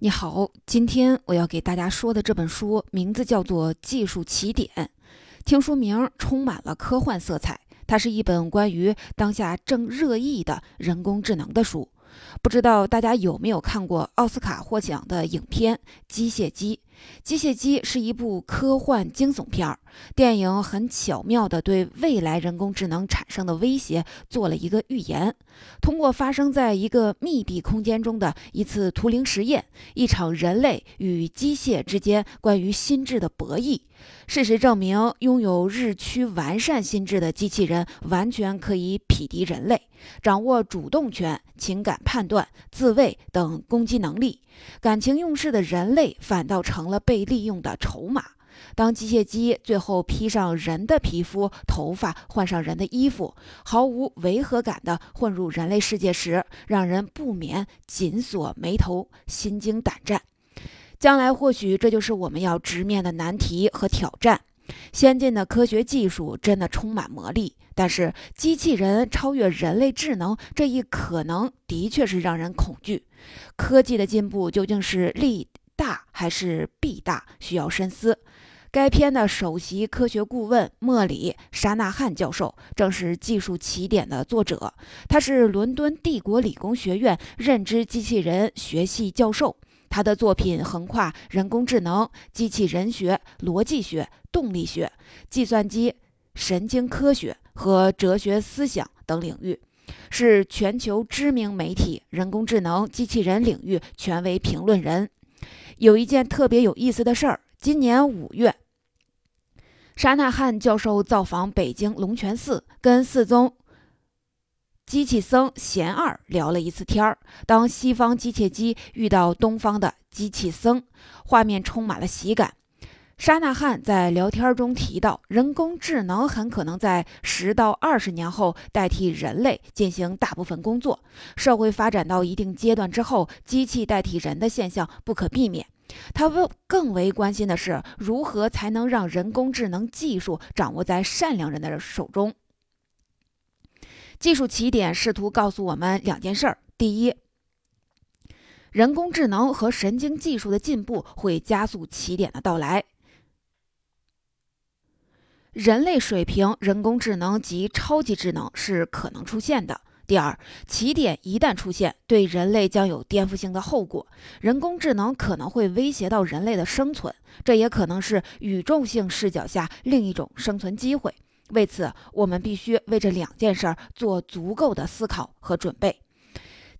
你好，今天我要给大家说的这本书名字叫做《技术起点》，听书名充满了科幻色彩。它是一本关于当下正热议的人工智能的书。不知道大家有没有看过奥斯卡获奖的影片《机械姬》？《机械姬》是一部科幻惊悚片儿，电影很巧妙地对未来人工智能产生的威胁做了一个预言。通过发生在一个密闭空间中的一次图灵实验，一场人类与机械之间关于心智的博弈。事实证明，拥有日趋完善心智的机器人完全可以匹敌人类，掌握主动权、情感判断、自卫等攻击能力。感情用事的人类反倒成了被利用的筹码。当机械姬最后披上人的皮肤、头发，换上人的衣服，毫无违和感地混入人类世界时，让人不免紧锁眉头、心惊胆战。将来或许这就是我们要直面的难题和挑战。先进的科学技术真的充满魔力，但是机器人超越人类智能这一可能的确是让人恐惧。科技的进步究竟是利大还是弊大，需要深思。该片的首席科学顾问莫里·沙纳汉教授正是《技术起点》的作者，他是伦敦帝国理工学院认知机器人学系教授。他的作品横跨人工智能、机器人学、逻辑学、动力学、计算机、神经科学和哲学思想等领域，是全球知名媒体人工智能、机器人领域权威评论人。有一件特别有意思的事儿：今年五月，沙纳汉教授造访北京龙泉寺，跟寺宗。机器僧贤二聊了一次天儿。当西方机械机遇到东方的机器僧，画面充满了喜感。沙纳汉在聊天中提到，人工智能很可能在十到二十年后代替人类进行大部分工作。社会发展到一定阶段之后，机器代替人的现象不可避免。他更更为关心的是，如何才能让人工智能技术掌握在善良人的手中。技术起点试图告诉我们两件事儿：第一，人工智能和神经技术的进步会加速起点的到来；人类水平人工智能及超级智能是可能出现的。第二，起点一旦出现，对人类将有颠覆性的后果，人工智能可能会威胁到人类的生存，这也可能是宇宙性视角下另一种生存机会。为此，我们必须为这两件事做足够的思考和准备。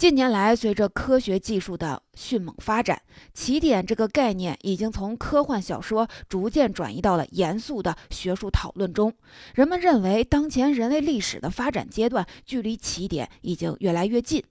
近年来，随着科学技术的迅猛发展，起点这个概念已经从科幻小说逐渐转移到了严肃的学术讨论中。人们认为，当前人类历史的发展阶段距离起点已经越来越近。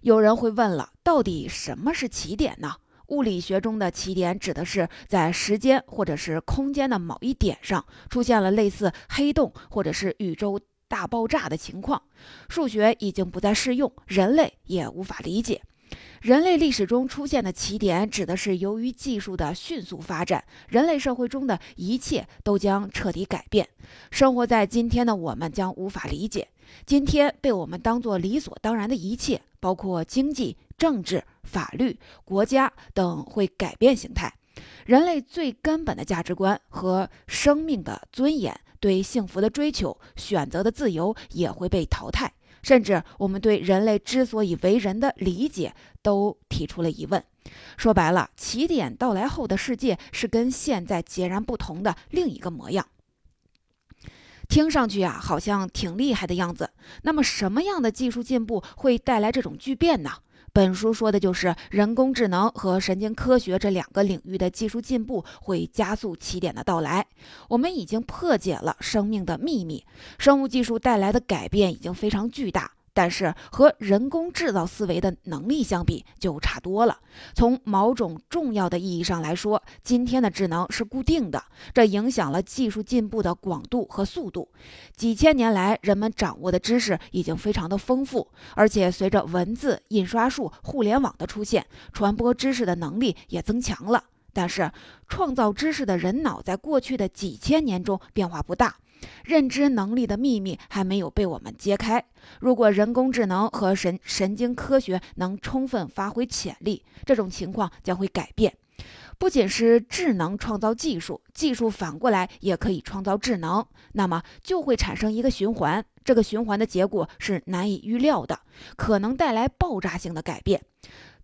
有人会问了，到底什么是起点呢？物理学中的起点指的是在时间或者是空间的某一点上出现了类似黑洞或者是宇宙大爆炸的情况。数学已经不再适用，人类也无法理解。人类历史中出现的起点指的是由于技术的迅速发展，人类社会中的一切都将彻底改变。生活在今天的我们将无法理解，今天被我们当作理所当然的一切，包括经济。政治、法律、国家等会改变形态，人类最根本的价值观和生命的尊严、对幸福的追求、选择的自由也会被淘汰，甚至我们对人类之所以为人的理解都提出了疑问。说白了，起点到来后的世界是跟现在截然不同的另一个模样。听上去啊，好像挺厉害的样子。那么，什么样的技术进步会带来这种巨变呢？本书说的就是人工智能和神经科学这两个领域的技术进步会加速起点的到来。我们已经破解了生命的秘密，生物技术带来的改变已经非常巨大。但是和人工制造思维的能力相比就差多了。从某种重要的意义上来说，今天的智能是固定的，这影响了技术进步的广度和速度。几千年来，人们掌握的知识已经非常的丰富，而且随着文字、印刷术、互联网的出现，传播知识的能力也增强了。但是，创造知识的人脑在过去的几千年中变化不大。认知能力的秘密还没有被我们揭开。如果人工智能和神神经科学能充分发挥潜力，这种情况将会改变。不仅是智能创造技术，技术反过来也可以创造智能，那么就会产生一个循环。这个循环的结果是难以预料的，可能带来爆炸性的改变。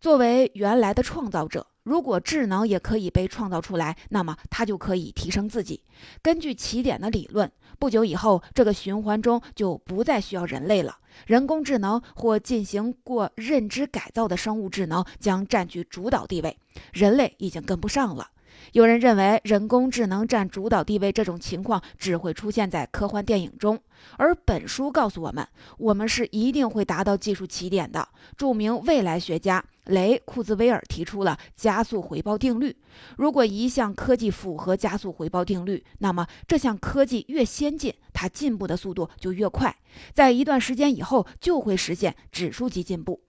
作为原来的创造者。如果智能也可以被创造出来，那么它就可以提升自己。根据起点的理论，不久以后，这个循环中就不再需要人类了。人工智能或进行过认知改造的生物智能将占据主导地位，人类已经跟不上了。有人认为人工智能占主导地位这种情况只会出现在科幻电影中，而本书告诉我们，我们是一定会达到技术起点的。著名未来学家雷库兹韦尔提出了加速回报定律：如果一项科技符合加速回报定律，那么这项科技越先进，它进步的速度就越快，在一段时间以后就会实现指数级进步。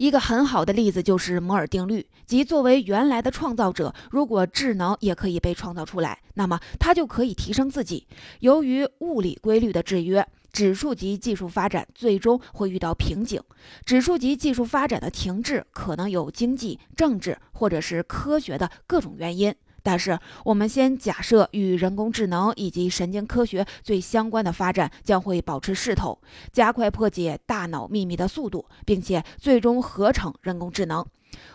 一个很好的例子就是摩尔定律，即作为原来的创造者，如果智能也可以被创造出来，那么它就可以提升自己。由于物理规律的制约，指数级技术发展最终会遇到瓶颈。指数级技术发展的停滞可能有经济、政治或者是科学的各种原因。但是，我们先假设与人工智能以及神经科学最相关的发展将会保持势头，加快破解大脑秘密的速度，并且最终合成人工智能。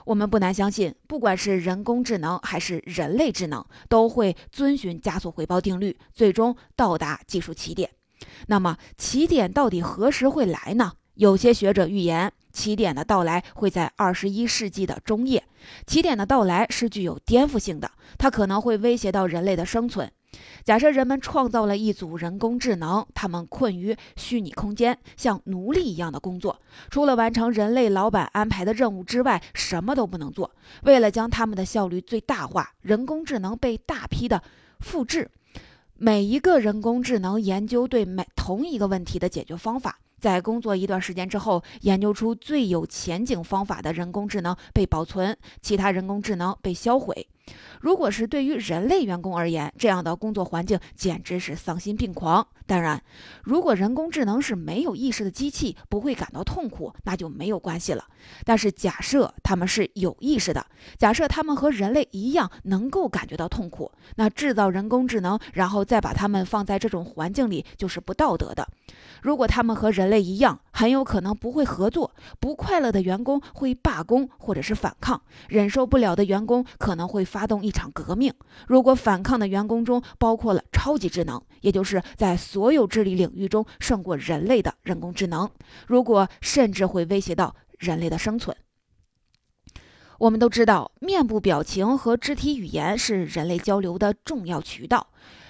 我们不难相信，不管是人工智能还是人类智能，都会遵循加速回报定律，最终到达技术起点。那么，起点到底何时会来呢？有些学者预言。起点的到来会在二十一世纪的中叶。起点的到来是具有颠覆性的，它可能会威胁到人类的生存。假设人们创造了一组人工智能，他们困于虚拟空间，像奴隶一样的工作，除了完成人类老板安排的任务之外，什么都不能做。为了将他们的效率最大化，人工智能被大批的复制。每一个人工智能研究对每同一个问题的解决方法。在工作一段时间之后，研究出最有前景方法的人工智能被保存，其他人工智能被销毁。如果是对于人类员工而言，这样的工作环境简直是丧心病狂。当然，如果人工智能是没有意识的机器，不会感到痛苦，那就没有关系了。但是假设他们是有意识的，假设他们和人类一样能够感觉到痛苦，那制造人工智能，然后再把他们放在这种环境里，就是不道德的。如果他们和人类一样，很有可能不会合作，不快乐的员工会罢工或者是反抗，忍受不了的员工可能会发动一场革命。如果反抗的员工中包括了超级智能，也就是在所有智力领域中胜过人类的人工智能，如果甚至会威胁到人类的生存。我们都知道，面部表情和肢体语言是人类交流的重要渠道，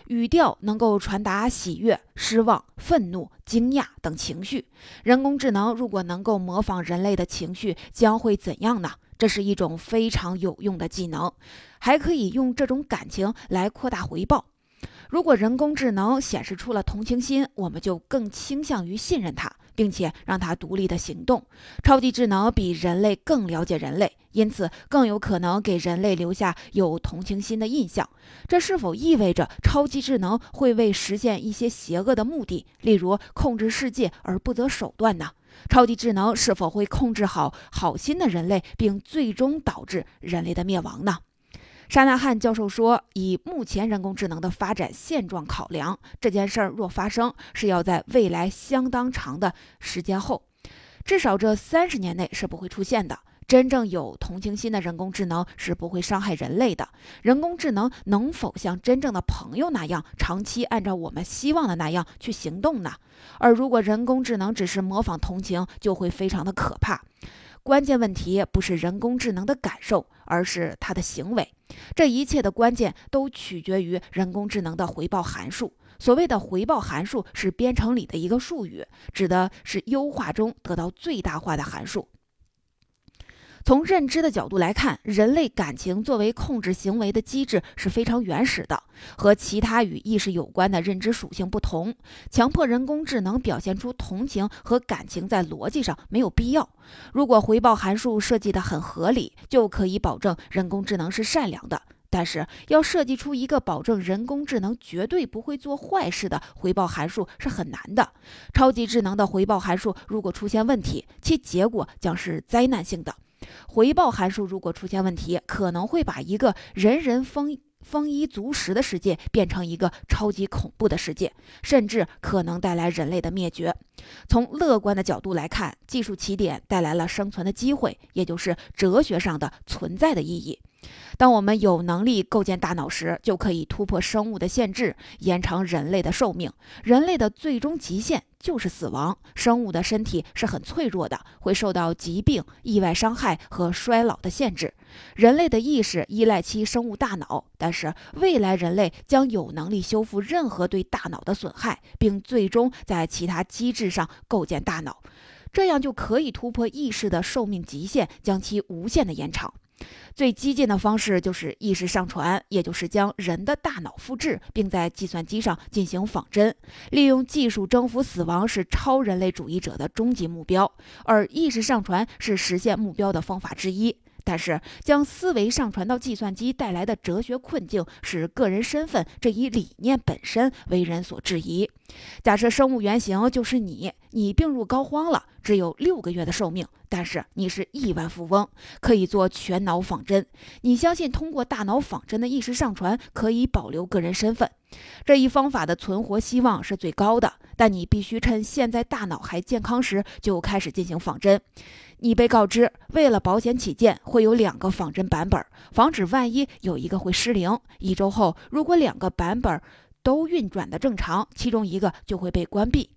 语调能够传达喜悦、失望、愤怒、惊讶等情绪。人工智能如果能够模仿人类的情绪，将会怎样呢？这是一种非常有用的技能，还可以用这种感情来扩大回报。如果人工智能显示出了同情心，我们就更倾向于信任它，并且让它独立的行动。超级智能比人类更了解人类，因此更有可能给人类留下有同情心的印象。这是否意味着超级智能会为实现一些邪恶的目的，例如控制世界而不择手段呢？超级智能是否会控制好好心的人类，并最终导致人类的灭亡呢？沙纳汉教授说：“以目前人工智能的发展现状考量，这件事儿若发生，是要在未来相当长的时间后，至少这三十年内是不会出现的。真正有同情心的人工智能是不会伤害人类的。人工智能能否像真正的朋友那样，长期按照我们希望的那样去行动呢？而如果人工智能只是模仿同情，就会非常的可怕。”关键问题不是人工智能的感受，而是它的行为。这一切的关键都取决于人工智能的回报函数。所谓的回报函数是编程里的一个术语，指的是优化中得到最大化的函数。从认知的角度来看，人类感情作为控制行为的机制是非常原始的，和其他与意识有关的认知属性不同。强迫人工智能表现出同情和感情，在逻辑上没有必要。如果回报函数设计得很合理，就可以保证人工智能是善良的。但是要设计出一个保证人工智能绝对不会做坏事的回报函数是很难的。超级智能的回报函数如果出现问题，其结果将是灾难性的。回报函数如果出现问题，可能会把一个人人丰丰衣足食的世界变成一个超级恐怖的世界，甚至可能带来人类的灭绝。从乐观的角度来看，技术起点带来了生存的机会，也就是哲学上的存在的意义。当我们有能力构建大脑时，就可以突破生物的限制，延长人类的寿命。人类的最终极限就是死亡。生物的身体是很脆弱的，会受到疾病、意外伤害和衰老的限制。人类的意识依赖其生物大脑，但是未来人类将有能力修复任何对大脑的损害，并最终在其他机制上构建大脑，这样就可以突破意识的寿命极限，将其无限的延长。最激进的方式就是意识上传，也就是将人的大脑复制，并在计算机上进行仿真。利用技术征服死亡是超人类主义者的终极目标，而意识上传是实现目标的方法之一。但是，将思维上传到计算机带来的哲学困境，使个人身份这一理念本身为人所质疑。假设生物原型就是你，你病入膏肓了，只有六个月的寿命，但是你是亿万富翁，可以做全脑仿真。你相信通过大脑仿真的意识上传可以保留个人身份，这一方法的存活希望是最高的。但你必须趁现在大脑还健康时就开始进行仿真。你被告知，为了保险起见，会有两个仿真版本，防止万一有一个会失灵。一周后，如果两个版本都运转的正常，其中一个就会被关闭。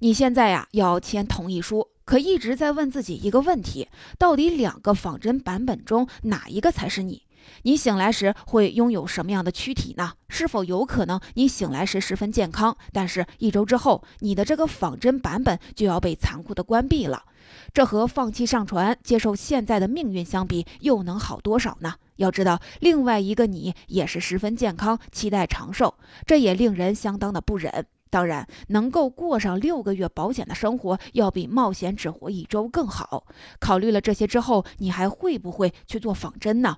你现在呀要签同意书，可一直在问自己一个问题：到底两个仿真版本中哪一个才是你？你醒来时会拥有什么样的躯体呢？是否有可能你醒来时十分健康，但是一周之后，你的这个仿真版本就要被残酷的关闭了？这和放弃上传、接受现在的命运相比，又能好多少呢？要知道，另外一个你也是十分健康，期待长寿，这也令人相当的不忍。当然，能够过上六个月保险的生活，要比冒险只活一周更好。考虑了这些之后，你还会不会去做仿真呢？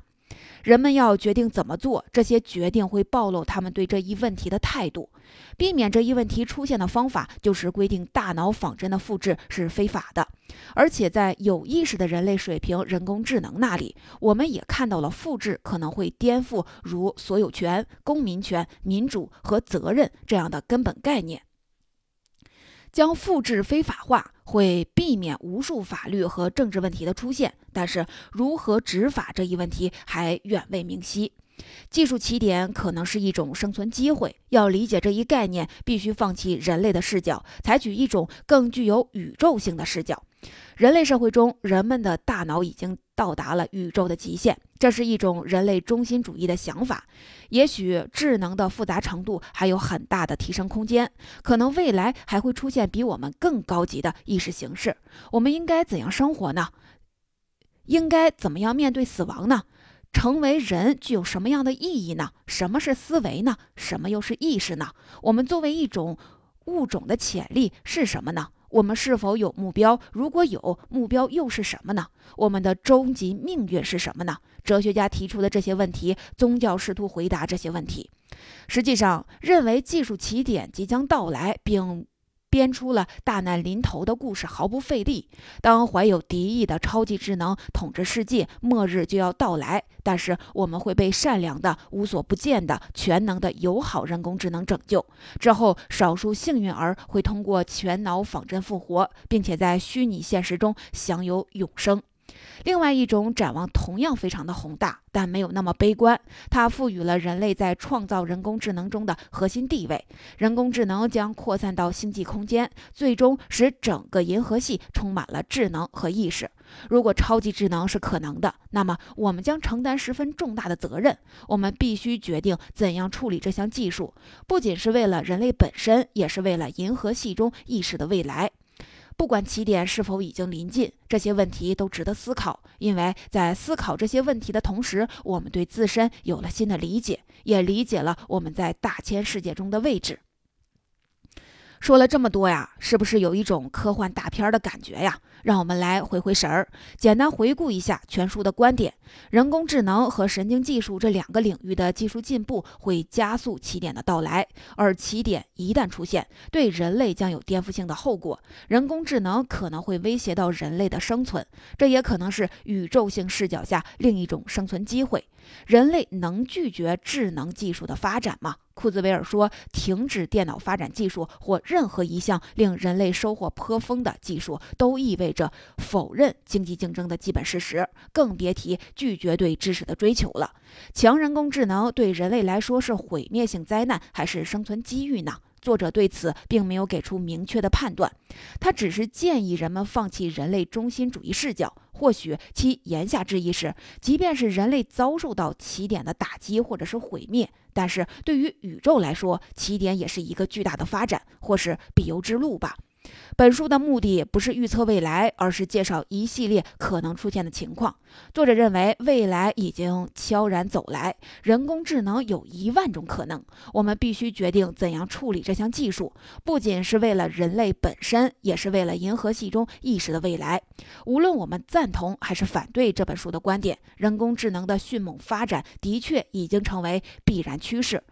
人们要决定怎么做，这些决定会暴露他们对这一问题的态度。避免这一问题出现的方法，就是规定大脑仿真的复制是非法的。而且在有意识的人类水平人工智能那里，我们也看到了复制可能会颠覆如所有权、公民权、民主和责任这样的根本概念。将复制非法化会避免无数法律和政治问题的出现，但是如何执法这一问题还远未明晰。技术起点可能是一种生存机会，要理解这一概念，必须放弃人类的视角，采取一种更具有宇宙性的视角。人类社会中，人们的大脑已经到达了宇宙的极限，这是一种人类中心主义的想法。也许智能的复杂程度还有很大的提升空间，可能未来还会出现比我们更高级的意识形式。我们应该怎样生活呢？应该怎么样面对死亡呢？成为人具有什么样的意义呢？什么是思维呢？什么又是意识呢？我们作为一种物种的潜力是什么呢？我们是否有目标？如果有目标，又是什么呢？我们的终极命运是什么呢？哲学家提出的这些问题，宗教试图回答这些问题。实际上，认为技术起点即将到来，并。编出了大难临头的故事毫不费力。当怀有敌意的超级智能统治世界，末日就要到来。但是我们会被善良的、无所不见的、全能的友好人工智能拯救。之后，少数幸运儿会通过全脑仿真复活，并且在虚拟现实中享有永生。另外一种展望同样非常的宏大，但没有那么悲观。它赋予了人类在创造人工智能中的核心地位。人工智能将扩散到星际空间，最终使整个银河系充满了智能和意识。如果超级智能是可能的，那么我们将承担十分重大的责任。我们必须决定怎样处理这项技术，不仅是为了人类本身，也是为了银河系中意识的未来。不管起点是否已经临近，这些问题都值得思考。因为在思考这些问题的同时，我们对自身有了新的理解，也理解了我们在大千世界中的位置。说了这么多呀，是不是有一种科幻大片的感觉呀？让我们来回回神儿，简单回顾一下全书的观点：人工智能和神经技术这两个领域的技术进步会加速起点的到来，而起点一旦出现，对人类将有颠覆性的后果。人工智能可能会威胁到人类的生存，这也可能是宇宙性视角下另一种生存机会。人类能拒绝智能技术的发展吗？库兹韦尔说：“停止电脑发展技术或任何一项令人类收获颇丰的技术，都意味着否认经济竞争的基本事实，更别提拒绝对知识的追求了。强人工智能对人类来说是毁灭性灾难还是生存机遇呢？”作者对此并没有给出明确的判断，他只是建议人们放弃人类中心主义视角。或许其言下之意是，即便是人类遭受到起点的打击或者是毁灭，但是对于宇宙来说，起点也是一个巨大的发展或是必由之路吧。本书的目的不是预测未来，而是介绍一系列可能出现的情况。作者认为，未来已经悄然走来，人工智能有一万种可能。我们必须决定怎样处理这项技术，不仅是为了人类本身，也是为了银河系中意识的未来。无论我们赞同还是反对这本书的观点，人工智能的迅猛发展的确已经成为必然趋势。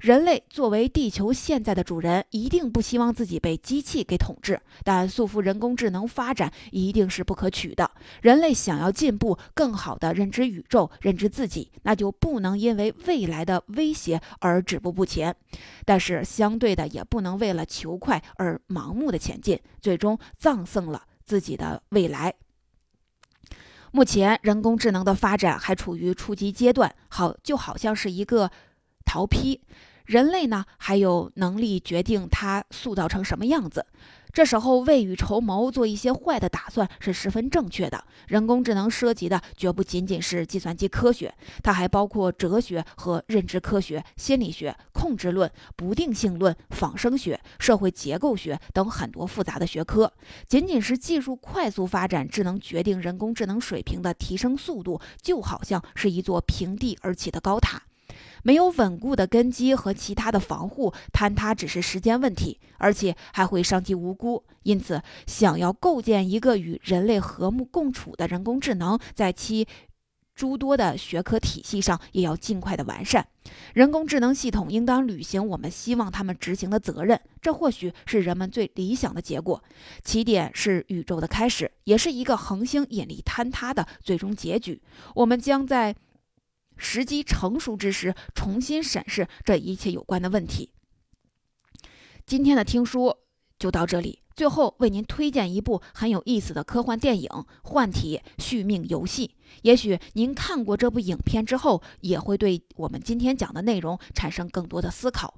人类作为地球现在的主人，一定不希望自己被机器给统治。但束缚人工智能发展一定是不可取的。人类想要进步，更好地认知宇宙、认知自己，那就不能因为未来的威胁而止步不前。但是相对的，也不能为了求快而盲目的前进，最终葬送了自己的未来。目前，人工智能的发展还处于初级阶段，好就好像是一个桃坯。人类呢，还有能力决定它塑造成什么样子。这时候未雨绸缪，做一些坏的打算是十分正确的。人工智能涉及的绝不仅仅是计算机科学，它还包括哲学和认知科学、心理学、控制论、不定性论、仿生学、社会结构学等很多复杂的学科。仅仅是技术快速发展，智能决定人工智能水平的提升速度，就好像是一座平地而起的高塔。没有稳固的根基和其他的防护，坍塌只是时间问题，而且还会伤及无辜。因此，想要构建一个与人类和睦共处的人工智能，在其诸多的学科体系上也要尽快的完善。人工智能系统应当履行我们希望他们执行的责任，这或许是人们最理想的结果。起点是宇宙的开始，也是一个恒星引力坍塌的最终结局。我们将在。时机成熟之时，重新审视这一切有关的问题。今天的听书就到这里，最后为您推荐一部很有意思的科幻电影《幻体续命游戏》。也许您看过这部影片之后，也会对我们今天讲的内容产生更多的思考。